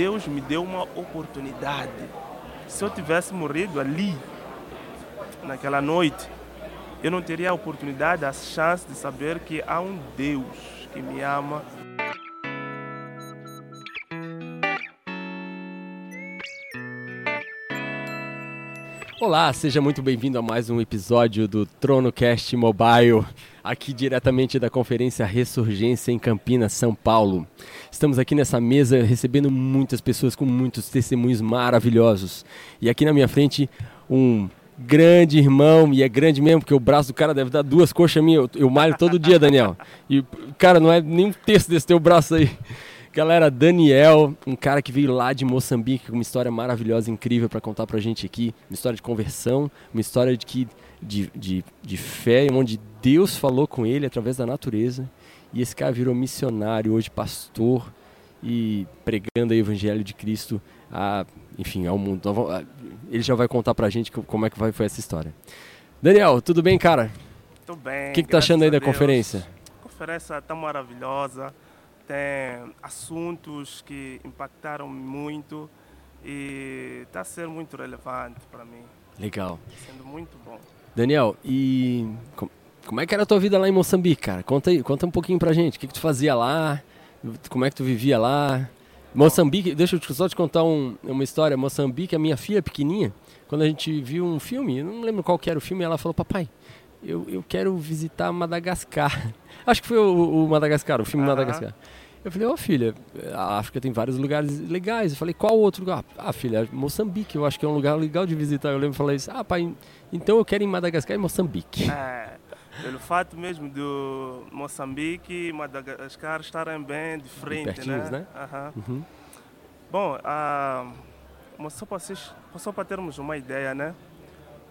Deus me deu uma oportunidade. Se eu tivesse morrido ali, naquela noite, eu não teria a oportunidade, a chance de saber que há um Deus que me ama. Olá, seja muito bem-vindo a mais um episódio do TronoCast Mobile, aqui diretamente da conferência Ressurgência em Campinas, São Paulo. Estamos aqui nessa mesa recebendo muitas pessoas com muitos testemunhos maravilhosos. E aqui na minha frente, um grande irmão, e é grande mesmo, porque o braço do cara deve dar duas coxas minhas. Eu, eu malho todo dia, Daniel. E, cara, não é nem um terço desse teu braço aí. Galera, Daniel, um cara que veio lá de Moçambique com uma história maravilhosa, incrível para contar pra gente aqui. Uma história de conversão, uma história de, que, de, de, de fé, onde Deus falou com ele através da natureza. E esse cara virou missionário, hoje pastor e pregando o evangelho de Cristo a, enfim, ao mundo. Ele já vai contar pra gente como é que foi essa história. Daniel, tudo bem, cara? Tudo bem. O que, que tá achando aí da conferência? A conferência tá maravilhosa tem assuntos que impactaram muito e está a ser muito relevante para mim. Legal. Sendo muito bom. Daniel, e como é que era a tua vida lá em Moçambique, cara? Conta aí, conta um pouquinho pra gente. O que, que tu fazia lá? Como é que tu vivia lá? Moçambique, deixa eu só te contar um, uma história. Moçambique, a minha filha pequenininha, quando a gente viu um filme, não lembro qual que era o filme, ela falou, papai, eu, eu quero visitar Madagascar. Acho que foi o, o Madagascar, o filme Madagascar. Eu falei, ó oh, filha, a África tem vários lugares legais. Eu falei, qual outro lugar? Ah, filha, Moçambique, eu acho que é um lugar legal de visitar. Eu lembro, falei isso, ah, pai, então eu quero ir em Madagascar e Moçambique. É, pelo fato mesmo do Moçambique e Madagascar estarem bem de frente, né? né? Uhum. Uhum. Bom, uh, só para, só para termos uma ideia, né?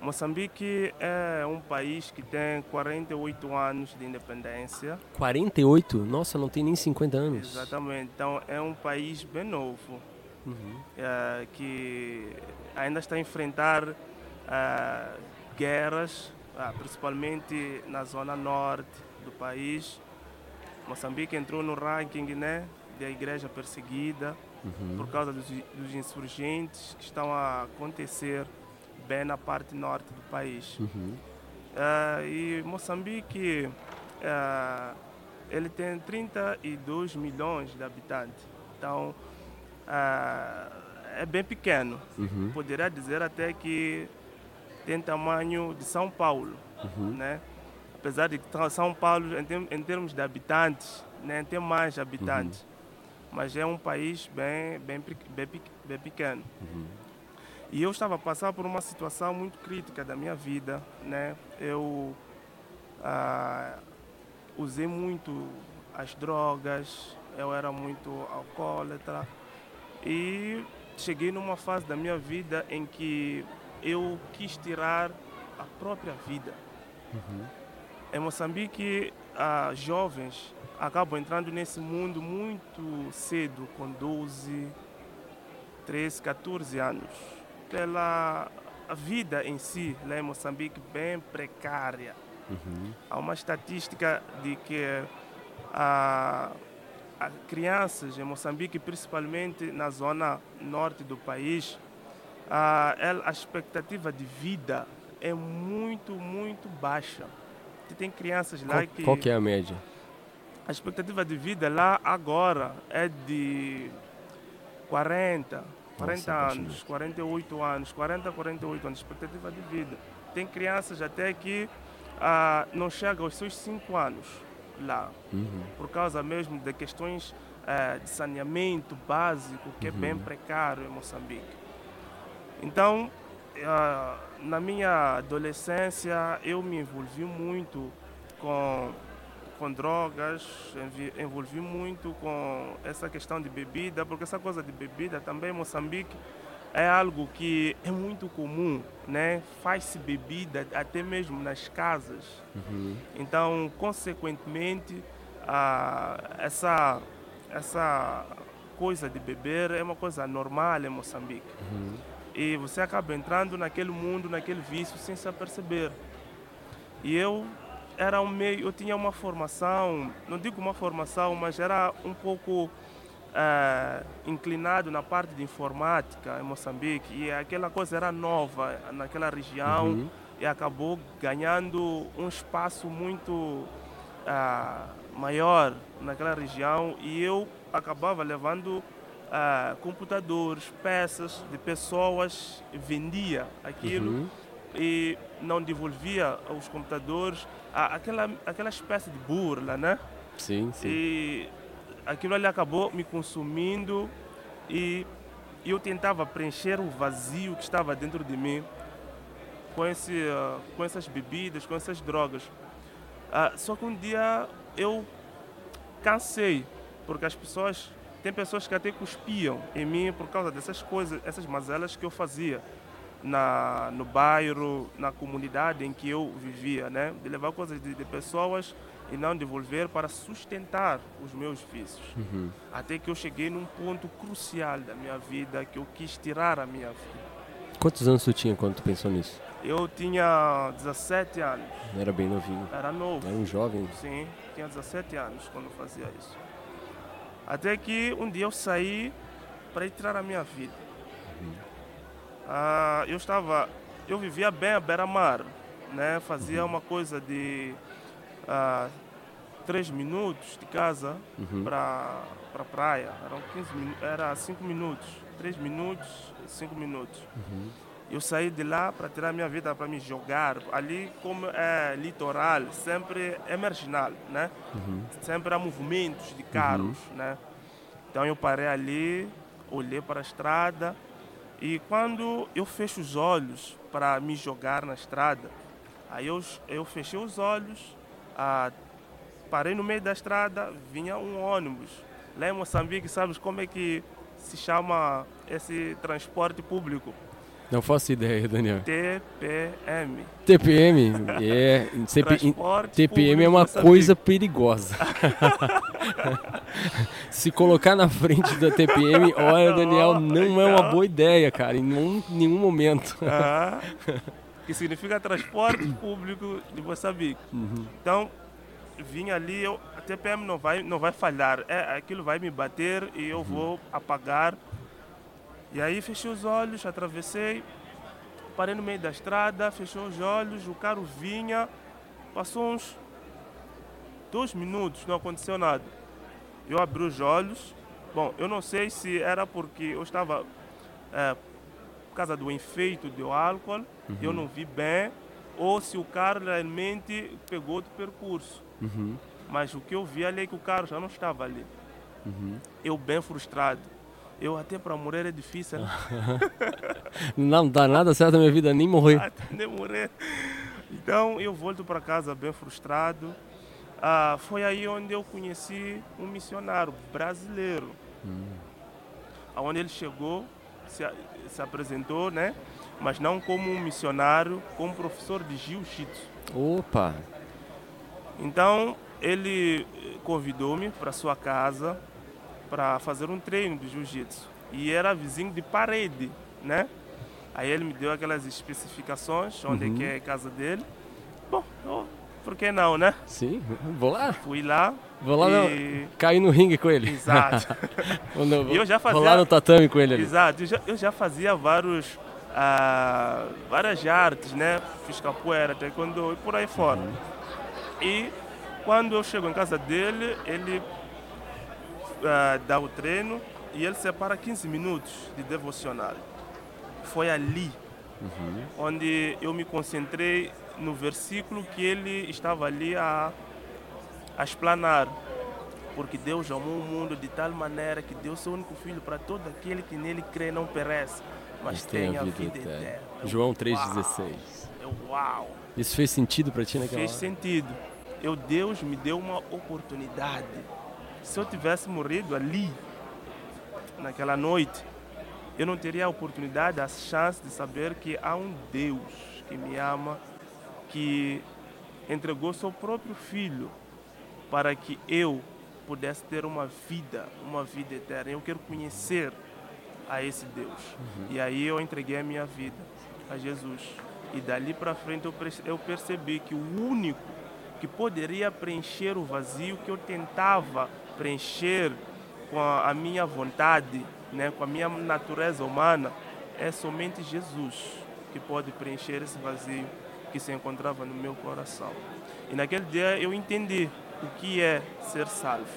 Moçambique é um país que tem 48 anos de independência. 48? Nossa, não tem nem 50 anos. Exatamente. Então é um país bem novo uhum. é, que ainda está a enfrentar é, guerras, é, principalmente na zona norte do país. Moçambique entrou no ranking né, da igreja perseguida uhum. por causa dos, dos insurgentes que estão a acontecer bem na parte norte do país. Uhum. Uh, e Moçambique, uh, ele tem 32 milhões de habitantes. Então, uh, é bem pequeno. Uhum. Poderia dizer até que tem tamanho de São Paulo, uhum. né? Apesar de que São Paulo, em, termos, de habitantes, né, tem mais habitantes. Uhum. Mas é um país bem, bem, bem, bem pequeno. E eu estava a passar por uma situação muito crítica da minha vida, né? Eu ah, usei muito as drogas, eu era muito alcoólatra e cheguei numa fase da minha vida em que eu quis tirar a própria vida. Uhum. Em Moçambique, ah, jovens acabam entrando nesse mundo muito cedo, com 12, 13, 14 anos pela vida em si, lá em Moçambique, bem precária. Uhum. Há uma estatística de que a, a crianças em Moçambique, principalmente na zona norte do país, a, a expectativa de vida é muito, muito baixa. Tem crianças lá qual, que. Qual que é a média? A expectativa de vida lá agora é de 40, 40 Nossa, anos, 48 anos, 40, 48 anos, expectativa de vida. Tem crianças até que ah, não chegam aos seus 5 anos lá, uhum. por causa mesmo de questões ah, de saneamento básico, que uhum. é bem uhum. precário em Moçambique. Então, ah, na minha adolescência, eu me envolvi muito com com drogas, envolvi muito com essa questão de bebida, porque essa coisa de bebida também em Moçambique é algo que é muito comum, né? Faz-se bebida até mesmo nas casas. Uhum. Então, consequentemente, essa, essa coisa de beber é uma coisa normal em Moçambique. Uhum. E você acaba entrando naquele mundo, naquele vício, sem se aperceber. E eu era um meio, eu tinha uma formação, não digo uma formação, mas era um pouco uh, inclinado na parte de informática em Moçambique e aquela coisa era nova naquela região uhum. e acabou ganhando um espaço muito uh, maior naquela região e eu acabava levando uh, computadores, peças de pessoas, vendia aquilo uhum. E não devolvia os computadores, aquela, aquela espécie de burla, né? Sim, sim. E aquilo ali acabou me consumindo e eu tentava preencher o vazio que estava dentro de mim com, esse, uh, com essas bebidas, com essas drogas. Uh, só que um dia eu cansei, porque as pessoas, tem pessoas que até cuspiam em mim por causa dessas coisas, essas mazelas que eu fazia na, no bairro, na comunidade em que eu vivia, né? De levar coisas de, de pessoas e não devolver para sustentar os meus vícios. Uhum. Até que eu cheguei num ponto crucial da minha vida que eu quis tirar a minha vida. Quantos anos você tinha quando tu pensou nisso? Eu tinha 17 anos. Era bem novinho. Era novo. Era um jovem. Sim, tinha 17 anos quando fazia isso. Até que um dia eu saí para ir tirar a minha vida. Ah, eu estava, eu vivia bem à beira-mar, né? Fazia uma coisa de ah, 3 minutos de casa uhum. para para praia. Eram 15 era 5 minutos, 3 minutos, 5 minutos. Uhum. Eu saí de lá para tirar minha vida, para me jogar. Ali, como é litoral, sempre é marginal, né? Uhum. Sempre há movimentos de carros, uhum. né? Então eu parei ali, olhei para a estrada e quando eu fecho os olhos para me jogar na estrada, aí eu, eu fechei os olhos, ah, parei no meio da estrada, vinha um ônibus. Lá em Moçambique, sabes como é que se chama esse transporte público? Não faço ideia, Daniel. TPM. TPM? É. TPM é uma coisa perigosa. Se colocar na frente da TPM, olha, Daniel, não é uma boa ideia, cara, em nenhum, nenhum momento. Ah, que significa transporte público de Moçambique. Uhum. Então, vim ali, eu, a TPM não vai, não vai falhar. É, aquilo vai me bater e eu uhum. vou apagar e aí fechei os olhos, atravessei, parei no meio da estrada, fechei os olhos, o carro vinha, passou uns dois minutos, não aconteceu nada. Eu abri os olhos, bom, eu não sei se era porque eu estava é, por causa do efeito do álcool, uhum. eu não vi bem, ou se o carro realmente pegou do percurso. Uhum. Mas o que eu vi ali é que o carro já não estava ali. Uhum. Eu bem frustrado eu até para morrer é difícil. Né? não dá nada certo na minha vida, nem morrer. Até nem morrer. Então eu volto para casa bem frustrado. Ah, foi aí onde eu conheci um missionário brasileiro. Hum. Onde ele chegou, se, se apresentou, né? Mas não como um missionário, como professor de jiu-jitsu. Opa! Então ele convidou-me para sua casa para fazer um treino de jiu-jitsu. E era vizinho de parede, né? Aí ele me deu aquelas especificações, onde uhum. é que é a casa dele. Bom, eu, por que não, né? Sim, vou lá. Fui lá. Vou lá e... cair no ringue com ele. Exato. e eu já fazia... Vou lá no tatame com ele ali. Exato, eu já, eu já fazia vários, ah, várias artes, né? Fiz capoeira, taekwondo e por aí fora. Uhum. E quando eu chego em casa dele, ele uh, dá o treino e ele separa 15 minutos de devocional. Foi ali uhum. onde eu me concentrei no versículo que ele estava ali a, a explanar. Porque Deus amou o mundo de tal maneira que deu seu único filho para todo aquele que nele crê não perece, mas tem a vida, vida eterna. João 3,16. Uau! Isso fez sentido para ti naquela Fez hora? sentido. Eu, Deus me deu uma oportunidade se eu tivesse morrido ali, naquela noite, eu não teria a oportunidade, a chance de saber que há um Deus que me ama, que entregou seu próprio filho para que eu pudesse ter uma vida, uma vida eterna. Eu quero conhecer a esse Deus. Uhum. E aí eu entreguei a minha vida a Jesus. E dali para frente eu percebi que o único que poderia preencher o vazio que eu tentava preencher com a minha vontade, né, com a minha natureza humana, é somente Jesus que pode preencher esse vazio que se encontrava no meu coração. E naquele dia eu entendi o que é ser salvo,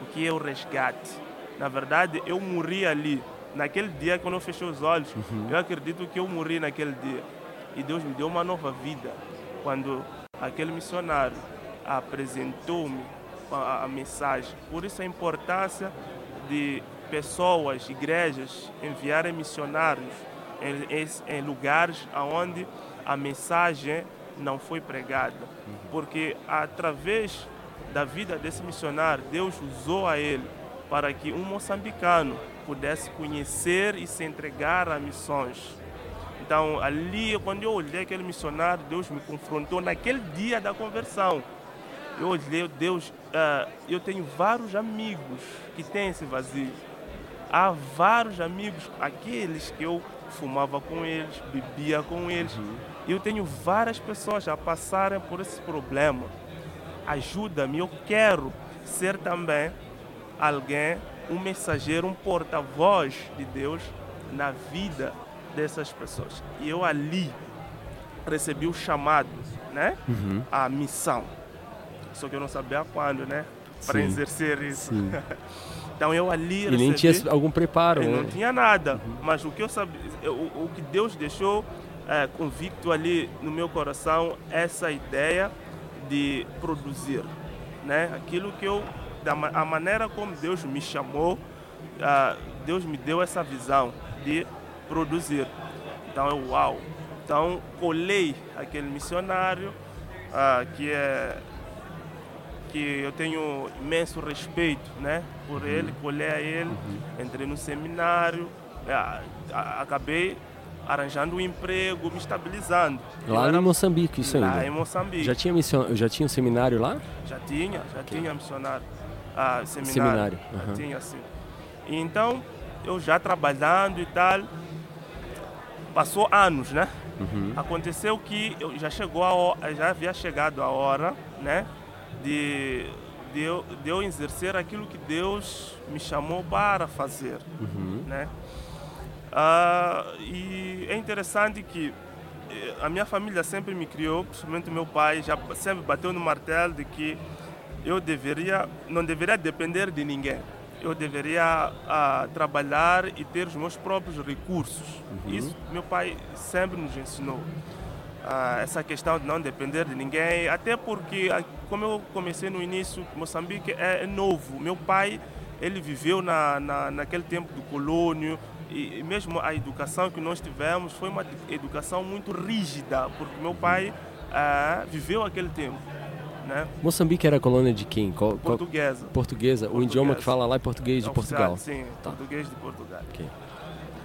o que é o resgate. Na verdade, eu morri ali. Naquele dia, quando eu fechei os olhos, uhum. eu acredito que eu morri naquele dia. E Deus me deu uma nova vida. Quando aquele missionário apresentou-me a, a mensagem. Por isso a importância de pessoas, igrejas, enviarem missionários em, em lugares onde a mensagem não foi pregada. Porque através da vida desse missionário, Deus usou a ele para que um moçambicano pudesse conhecer e se entregar a missões. Então, ali, quando eu olhei aquele missionário, Deus me confrontou naquele dia da conversão. Eu olhei, Deus, uh, eu tenho vários amigos que têm esse vazio. Há vários amigos, aqueles que eu fumava com eles, bebia com eles. Uhum. Eu tenho várias pessoas a passarem por esse problema. Ajuda-me, eu quero ser também alguém, um mensageiro, um porta-voz de Deus na vida dessas pessoas. E eu ali recebi o chamado, né? Uhum. A missão. Só que eu não sabia quando, né? Para exercer isso. então eu ali recebi, E nem tinha algum preparo, né? Não tinha nada. Uhum. Mas o que eu sabia, o, o que Deus deixou é, convicto ali no meu coração, essa ideia de produzir, né? Aquilo que eu, da a maneira como Deus me chamou, uh, Deus me deu essa visão de produzir. Então eu, uau! Então colei aquele missionário uh, que é que eu tenho imenso respeito, né, por uhum. ele, colei a ele, uhum. entrei no seminário, uh, acabei arranjando um emprego, me estabilizando. Lá era... em Moçambique, isso lá ainda? em Moçambique. Já tinha, mission... já tinha um seminário lá? Já tinha, já okay. tinha missionário. Ah, seminário. Seminário. Uhum. Já tinha, sim. Então, eu já trabalhando e tal, passou anos, né? Uhum. Aconteceu que eu já chegou a hora, já havia chegado a hora, né, de, de, eu, de eu exercer aquilo que Deus me chamou para fazer, uhum. né? Uh, e é interessante que eh, a minha família sempre me criou, principalmente meu pai, já sempre bateu no martelo de que eu deveria, não deveria depender de ninguém eu deveria uh, trabalhar e ter os meus próprios recursos. Uhum. Isso meu pai sempre nos ensinou. Uh, essa questão de não depender de ninguém, até porque, ah, como eu comecei no início, Moçambique é, é novo. Meu pai, ele viveu na, na, naquele tempo do colônio, e mesmo a educação que nós tivemos foi uma educação muito rígida, porque meu pai uh, viveu aquele tempo. Né? Moçambique era colônia de quem? Qual, portuguesa. Portuguesa. O idioma que fala lá é português de Portugal. Sim, tá. português de Portugal. Okay.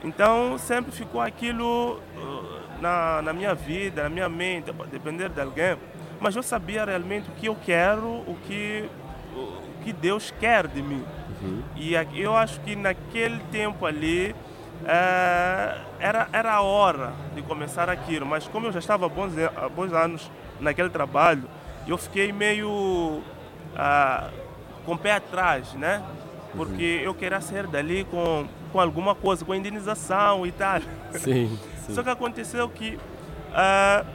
Então sempre ficou aquilo uh, na, na minha vida, na minha mente, depender de alguém. Mas eu sabia realmente o que eu quero, o que, o que Deus quer de mim. Uhum. E eu acho que naquele tempo ali é, era, era a hora de começar aquilo. Mas como eu já estava há bons, há bons anos naquele trabalho, eu fiquei meio ah, com o pé atrás, né? Porque uhum. eu queria sair dali com, com alguma coisa, com indenização e tal. Sim, sim. Só que aconteceu que ah,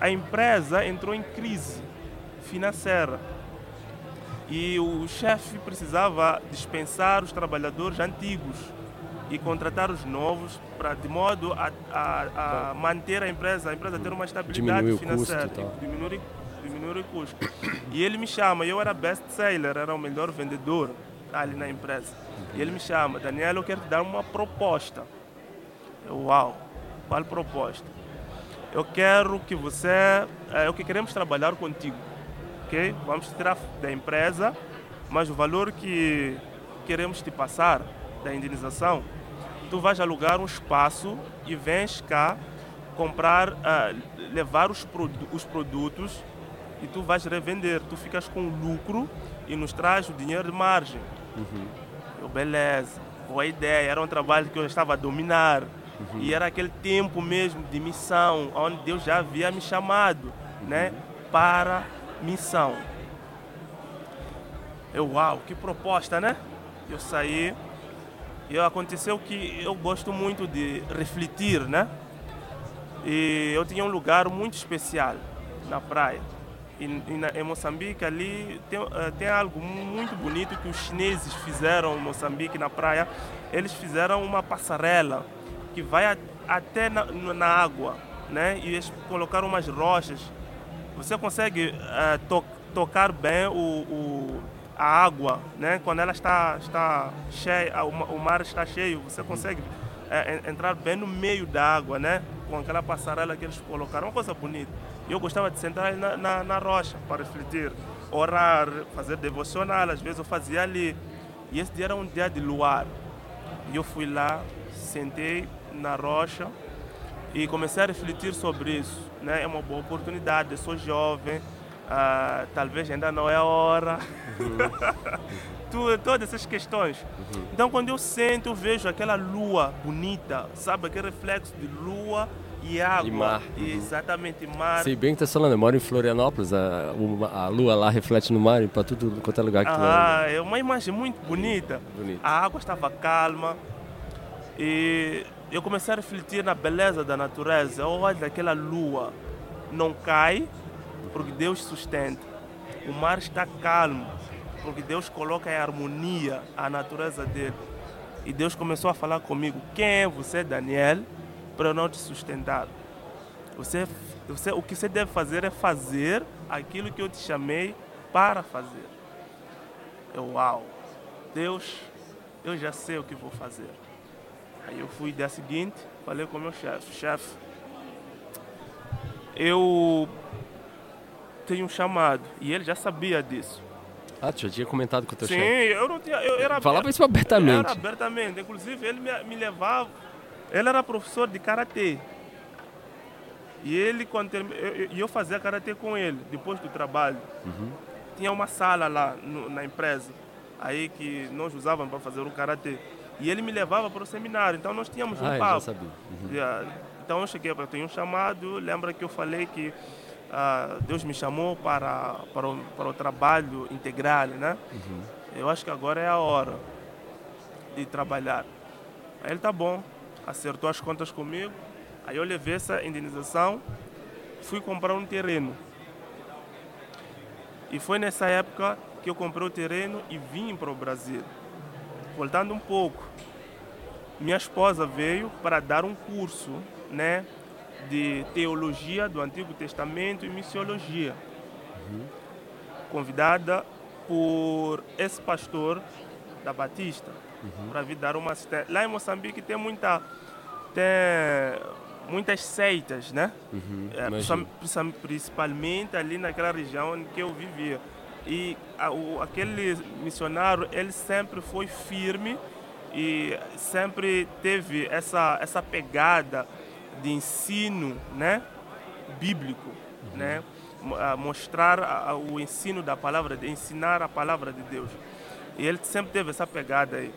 a empresa entrou em crise financeira e o chefe precisava dispensar os trabalhadores antigos e contratar os novos para de modo a, a, a, manter a empresa, a empresa ter uma estabilidade diminuir financeira, custo, diminuir, diminuir o custo. E ele me chama, eu era best seller, era o melhor vendedor ali na empresa. E ele me chama, Daniel, eu quero te dar uma proposta. Eu, uau, qual proposta? Eu quero que você, é o que queremos trabalhar contigo, ok? Vamos tirar da empresa, mas o valor que queremos te passar da indenização tu vais alugar um espaço e vens cá comprar, uh, levar os, os produtos e tu vais revender. Tu ficas com lucro e nos traz o dinheiro de margem. Uhum. Eu, beleza, boa ideia. Era um trabalho que eu estava a dominar. Uhum. E era aquele tempo mesmo de missão, onde Deus já havia me chamado uhum. né, para missão. Eu, uau, que proposta, né? Eu saí e aconteceu que eu gosto muito de refletir, né? E eu tinha um lugar muito especial na praia. E, e na, em Moçambique ali tem, uh, tem algo muito bonito que os chineses fizeram em Moçambique na praia. Eles fizeram uma passarela que vai a, até na, na, água, né? E eles colocaram umas rochas. Você consegue uh, to, tocar bem o, o a água, né? quando ela está, está cheia, o mar está cheio, você consegue é, entrar bem no meio da água, né? com aquela passarela que eles colocaram, uma coisa bonita. Eu gostava de sentar na, na, na rocha para refletir, orar, fazer devocional, às vezes eu fazia ali. E esse dia era um dia de luar. E eu fui lá, sentei na rocha e comecei a refletir sobre isso. Né? É uma boa oportunidade, eu sou jovem, Uh, talvez ainda não é a hora. Uhum. todas essas questões. Uhum. Então, quando eu sento, eu vejo aquela lua bonita, sabe? Aquele reflexo de lua e água. E mar. E exatamente, mar. Sei bem que está falando, eu moro em Florianópolis, a, a lua lá reflete no mar e para tudo quanto é lugar que ah. É uma imagem muito bonita. bonita. A água estava calma e eu comecei a refletir na beleza da natureza. Olha aquela lua, não cai, porque Deus sustenta. O mar está calmo, porque Deus coloca em harmonia a natureza dele. E Deus começou a falar comigo: quem é você, Daniel, para eu não te sustentar? Você, você, o que você deve fazer é fazer aquilo que eu te chamei para fazer. Eu, uau, Deus, eu já sei o que vou fazer. Aí eu fui dia seguinte, falei com o meu chefe: chefe, eu tenho um chamado. E ele já sabia disso. Ah, tu já tinha comentado com o teu Sim, chefe? Sim, eu não tinha. Eu era, Falava isso abertamente. Era abertamente. Inclusive, ele me, me levava. Ele era professor de karatê. E ele, quando eu, eu, eu fazia karatê com ele, depois do trabalho. Uhum. Tinha uma sala lá no, na empresa, aí que nós usávamos para fazer o karatê. E ele me levava para o seminário, então nós tínhamos um ah, papo. Já sabia. Uhum. Então eu cheguei, eu tenho um chamado, lembra que eu falei que uh, Deus me chamou para, para, o, para o trabalho integral, né? Uhum. Eu acho que agora é a hora de trabalhar. Aí ele tá bom, acertou as contas comigo. Aí eu levei essa indenização, fui comprar um terreno. E foi nessa época que eu comprei o terreno e vim para o Brasil. Voltando um pouco, minha esposa veio para dar um curso, né, de teologia do Antigo Testamento e missiologia. Uhum. Convidada por esse pastor da Batista uhum. para vir dar uma lá em Moçambique tem muita tem muitas seitas, né? Uhum. É, principalmente ali naquela região em que eu vivia. E a, o, aquele missionário, ele sempre foi firme e sempre teve essa, essa pegada de ensino né, bíblico, uhum. né, mostrar o ensino da palavra, de ensinar a palavra de Deus. E ele sempre teve essa pegada aí.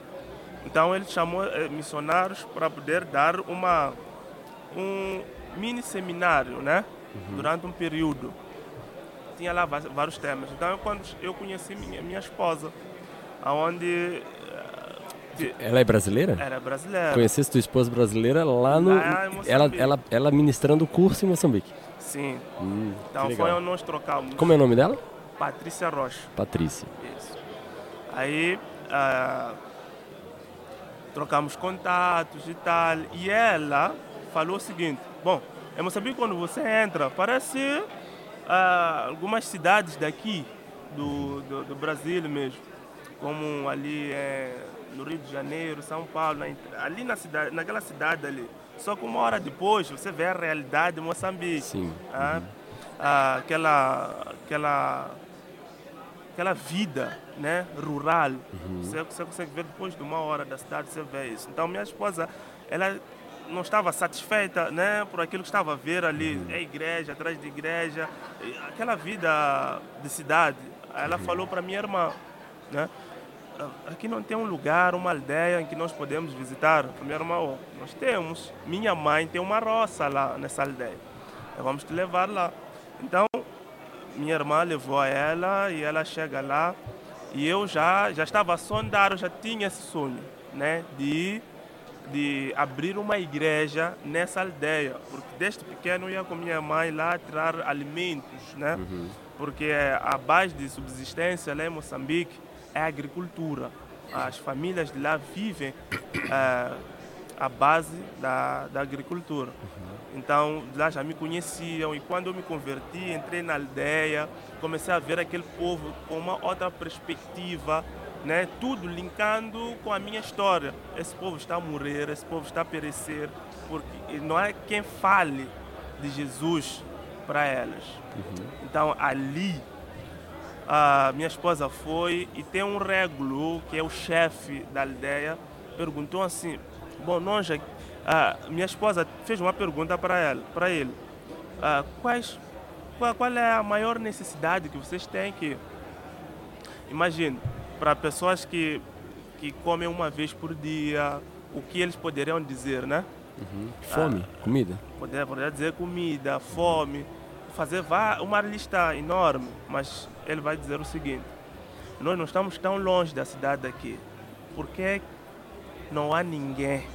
Então ele chamou eh, missionários para poder dar uma, um mini seminário, né? Uhum. Durante um período. Tinha lá vários temas. Então quando eu conheci minha, minha esposa, aonde ela é brasileira? Era brasileira. Conhecesse tua esposa brasileira lá no. Lá ela, ela, ela ministrando o curso em Moçambique. Sim. Hum, então foi onde nós trocamos. Como é o nome dela? Patrícia Rocha. Patrícia. Isso. Aí uh, trocamos contatos e tal. E ela falou o seguinte: Bom, em Moçambique, quando você entra, parece uh, algumas cidades daqui, do, do, do Brasil mesmo, como ali é no Rio de Janeiro, São Paulo, na, ali na cidade, naquela cidade ali. Só que uma hora depois você vê a realidade de Moçambique. Sim. Uhum. ah, aquela, aquela, aquela vida né, rural. Uhum. Você, você consegue ver depois de uma hora da cidade, você vê isso. Então minha esposa, ela não estava satisfeita né, por aquilo que estava a ver ali, uhum. é igreja, atrás de igreja, aquela vida de cidade. Ela uhum. falou para minha irmã, né? aqui não tem um lugar, uma aldeia em que nós podemos visitar. Primeiro, irmão, nós temos. Minha mãe tem uma roça lá nessa aldeia. Então, vamos te levar lá. Então, minha irmã levou ela e ela chega lá E eu já, já estava a sondar, eu já tinha esse sonho, né? De, de abrir uma igreja nessa aldeia. Porque desde pequeno eu ia com minha mãe lá tirar alimentos, né? Uhum. Porque a base de subsistência lá em Moçambique é a agricultura. As famílias de lá vivem uh, a base da, da agricultura. Então, lá já me conheciam e quando eu me converti, entrei na aldeia, comecei a ver aquele povo com uma outra perspectiva, né? tudo linkando com a minha história. Esse povo está a morrer, esse povo está a perecer, porque não é quem fale de Jesus para elas. Uhum. Então, ali, a minha esposa foi e tem um régulo, que é o chefe da aldeia, perguntou assim, bom, nós ah, minha esposa fez uma pergunta para ela, para ele. Ah, quais, qual, qual, é a maior necessidade que vocês têm que imagine para pessoas que que comem uma vez por dia, o que eles poderiam dizer, né? Uhum. Fome, ah, comida. Poderia, poderia dizer comida, fome, fazer uma lista enorme, mas ele vai dizer o seguinte: nós não estamos tão longe da cidade aqui, porque não há ninguém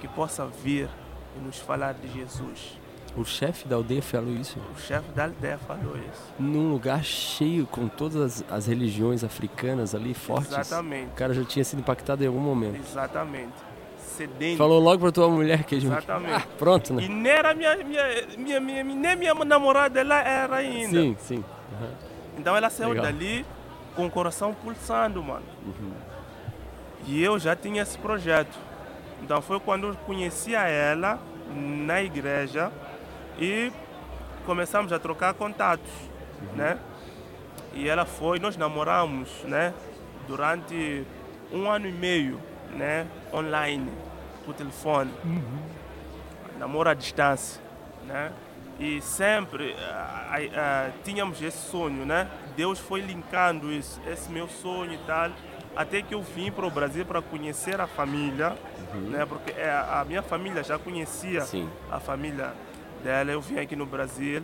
que possa vir e nos falar de Jesus. O chefe da aldeia falou isso? O chefe da aldeia falou isso. Num lugar cheio, com todas as, as religiões africanas ali fortes. Exatamente. O cara já tinha sido impactado em algum momento. Exatamente. Sedento. Falou logo para tua mulher que Exatamente. Ah, pronto, né? E nem era minha, minha, minha, minha, nem minha namorada ela era ainda. Sim, sim. Uhum. Então ela saiu Legal. dali com o coração pulsando, mano. Uhum. E eu já tinha esse projeto. Então foi quando eu conheci a ela na igreja e começamos a trocar contatos, uhum. né? E ela foi, nós namoramos, né? Durante um ano e meio, né? Online, por telefone. Uhum. Namoro à distância, né? E sempre uh, uh, tínhamos esse sonho, né? Deus foi linkando isso, esse meu sonho e tal até que eu vim para o Brasil para conhecer a família, uhum. né? Porque é, a minha família já conhecia Sim. a família dela. Eu vim aqui no Brasil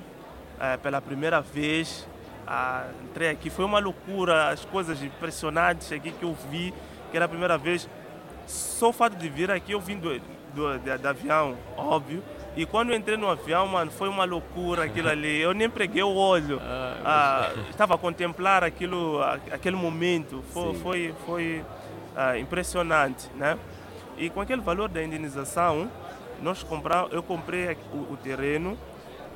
é, pela primeira vez. Ah, entrei aqui, foi uma loucura, as coisas impressionantes aqui que eu vi, que era a primeira vez. Só o fato de vir aqui, eu vim do, do, do, do avião, óbvio, e quando eu entrei no avião, mano, foi uma loucura aquilo ali. Eu nem preguei o olho. Ah, ah, estava a contemplar aquilo, aquele momento. Foi, foi, foi ah, impressionante, né? E com aquele valor da indenização, nós comprar, eu comprei o, o, terreno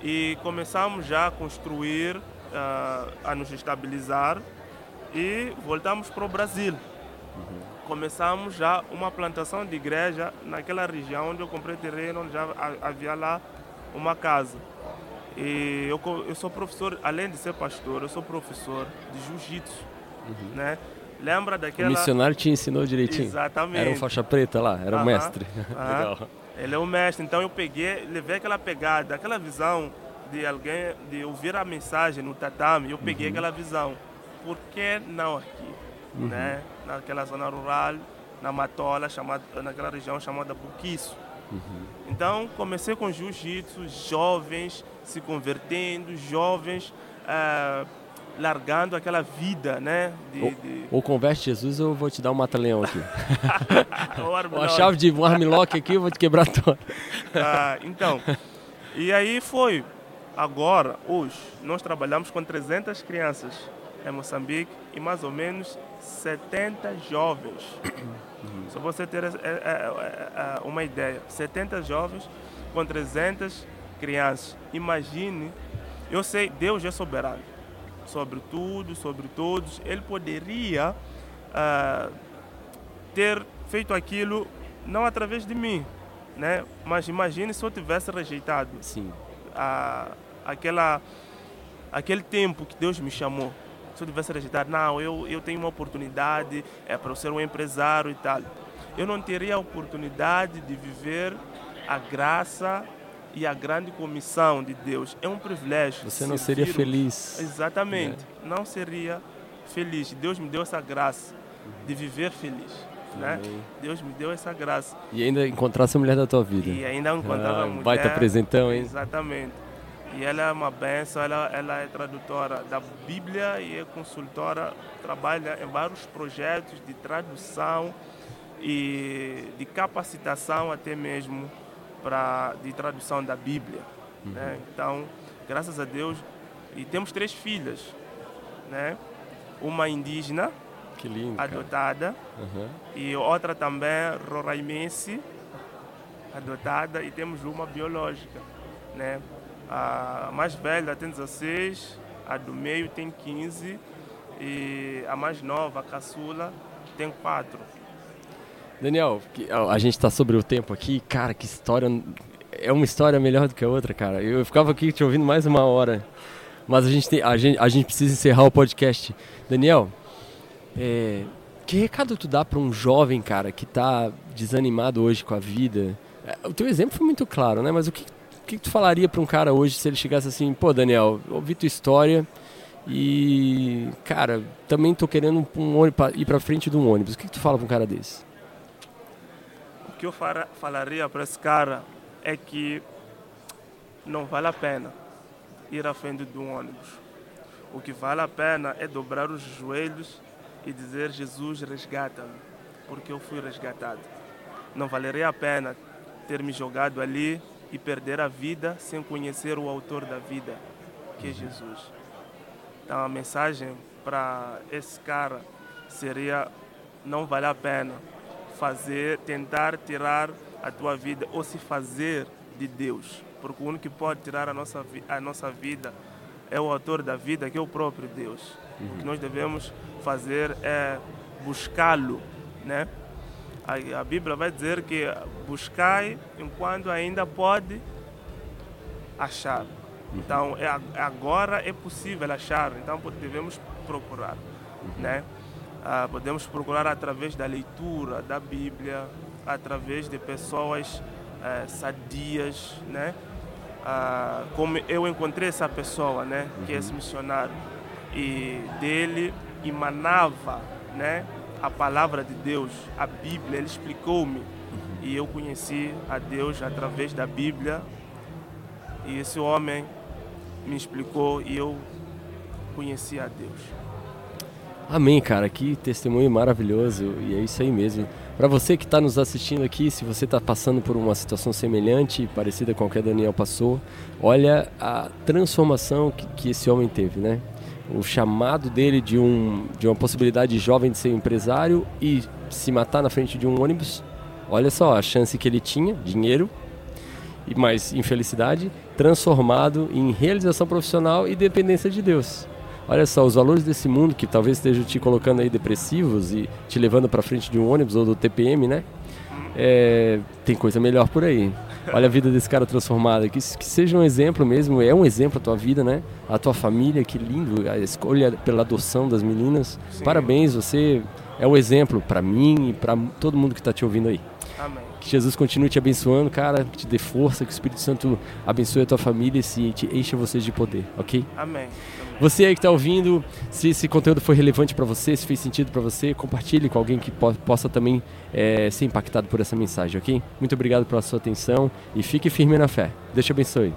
e começamos já a construir, ah, a nos estabilizar e voltamos para o Brasil. Uhum começamos já uma plantação de igreja naquela região onde eu comprei terreno, onde já havia lá uma casa. E eu, eu sou professor, além de ser pastor, eu sou professor de jiu-jitsu, uhum. né? Lembra daquela... O missionário te ensinou direitinho? Exatamente. Era um faixa preta lá, era o uh -huh. mestre. Uh -huh. Legal. Ele é o mestre, então eu peguei, levei aquela pegada, aquela visão de alguém, de ouvir a mensagem no tatame, eu peguei uhum. aquela visão. Por que não aqui? Uhum. Né? naquela zona rural, na Matola, chamada, naquela região chamada Buquiço. Uhum. Então comecei com jiu-jitsu, jovens se convertendo, jovens uh, largando aquela vida, né? De, ou, de... ou, converte Jesus ou eu vou te dar um mata-leão aqui. a chave de um armlock aqui eu vou te quebrar toda. uh, então, e aí foi. Agora, hoje, nós trabalhamos com 300 crianças em Moçambique e mais ou menos 70 jovens. Uhum. Só você ter é, é, é, uma ideia. 70 jovens com 300 crianças. Imagine, eu sei, Deus é soberano sobre tudo, sobre todos. Ele poderia uh, ter feito aquilo não através de mim, né? Mas imagine se eu tivesse rejeitado Sim. Uh, aquela, aquele tempo que Deus me chamou se eu tivesse rejeitado, não, eu, eu tenho uma oportunidade é, para ser um empresário e tal. Eu não teria a oportunidade de viver a graça e a grande comissão de Deus. É um privilégio. Você não seria feliz. Exatamente. É. Não seria feliz. Deus me deu essa graça de viver feliz. Né? Deus me deu essa graça. E ainda encontrar essa mulher da tua vida. E ainda encontrar ah, a mulher. Baita presentão, hein? Exatamente. E ela é uma benção, ela, ela é tradutora da Bíblia e é consultora, trabalha em vários projetos de tradução e de capacitação até mesmo para de tradução da Bíblia. Uhum. Né? Então, graças a Deus, e temos três filhas, né? Uma indígena, lindo, adotada, uhum. e outra também roraimense, adotada, e temos uma biológica, né? A mais velha tem 16, a do meio tem 15 e a mais nova, a caçula, tem 4. Daniel, a gente está sobre o tempo aqui, cara, que história. É uma história melhor do que a outra, cara. Eu ficava aqui te ouvindo mais uma hora. Mas a gente, tem, a gente, a gente precisa encerrar o podcast. Daniel, é, que recado tu dá para um jovem, cara, que está desanimado hoje com a vida? É, o teu exemplo foi muito claro, né? Mas o que, que tu falaria para um cara hoje se ele chegasse assim, pô, Daniel, ouvi tua história e, cara, também tô querendo um ônibus, ir para frente de um ônibus. O que, que tu fala para um cara desse? O que eu falaria para esse cara é que não vale a pena ir à frente de um ônibus. O que vale a pena é dobrar os joelhos e dizer: Jesus, resgata-me, porque eu fui resgatado. Não valeria a pena ter me jogado ali e perder a vida sem conhecer o autor da vida, que é Jesus. Então a mensagem para esse cara seria: não vale a pena fazer, tentar tirar a tua vida ou se fazer de Deus porque o único que pode tirar a nossa, a nossa vida é o autor da vida, que é o próprio Deus. Uhum. O que nós devemos fazer é buscá-lo, né? A, a, Bíblia vai dizer que buscai enquanto ainda pode achar. Uhum. Então, é, agora é possível achar, então devemos procurar, uhum. né? Ah, podemos procurar através da leitura da Bíblia, através de pessoas eh, sadias, né? ah, como eu encontrei essa pessoa, né, que é esse uhum. missionário, e dele emanava, né, a palavra de Deus, a Bíblia, ele explicou-me e eu conheci a Deus através da Bíblia. E esse homem me explicou e eu conheci a Deus. Amém, cara. Que testemunho maravilhoso. E é isso aí mesmo. Para você que está nos assistindo aqui, se você está passando por uma situação semelhante, parecida com a que a Daniel passou, olha a transformação que, que esse homem teve, né? O chamado dele de, um, de uma possibilidade jovem de ser empresário e se matar na frente de um ônibus. Olha só a chance que ele tinha, dinheiro, e mais infelicidade, transformado em realização profissional e dependência de Deus. Olha só, os valores desse mundo que talvez estejam te colocando aí depressivos e te levando para frente de um ônibus ou do TPM, né? É, tem coisa melhor por aí. Olha a vida desse cara transformada, que, que seja um exemplo mesmo, é um exemplo a tua vida, né? A tua família, que lindo, a escolha pela adoção das meninas. Sim. Parabéns, você é um exemplo para mim e para todo mundo que está te ouvindo aí. Amém. Que Jesus continue te abençoando, cara, que te dê força, que o Espírito Santo abençoe a tua família e se te encha vocês de poder, ok? Amém. Você aí que está ouvindo, se esse conteúdo foi relevante para você, se fez sentido para você, compartilhe com alguém que po possa também é, ser impactado por essa mensagem, ok? Muito obrigado pela sua atenção e fique firme na fé. Deus te abençoe.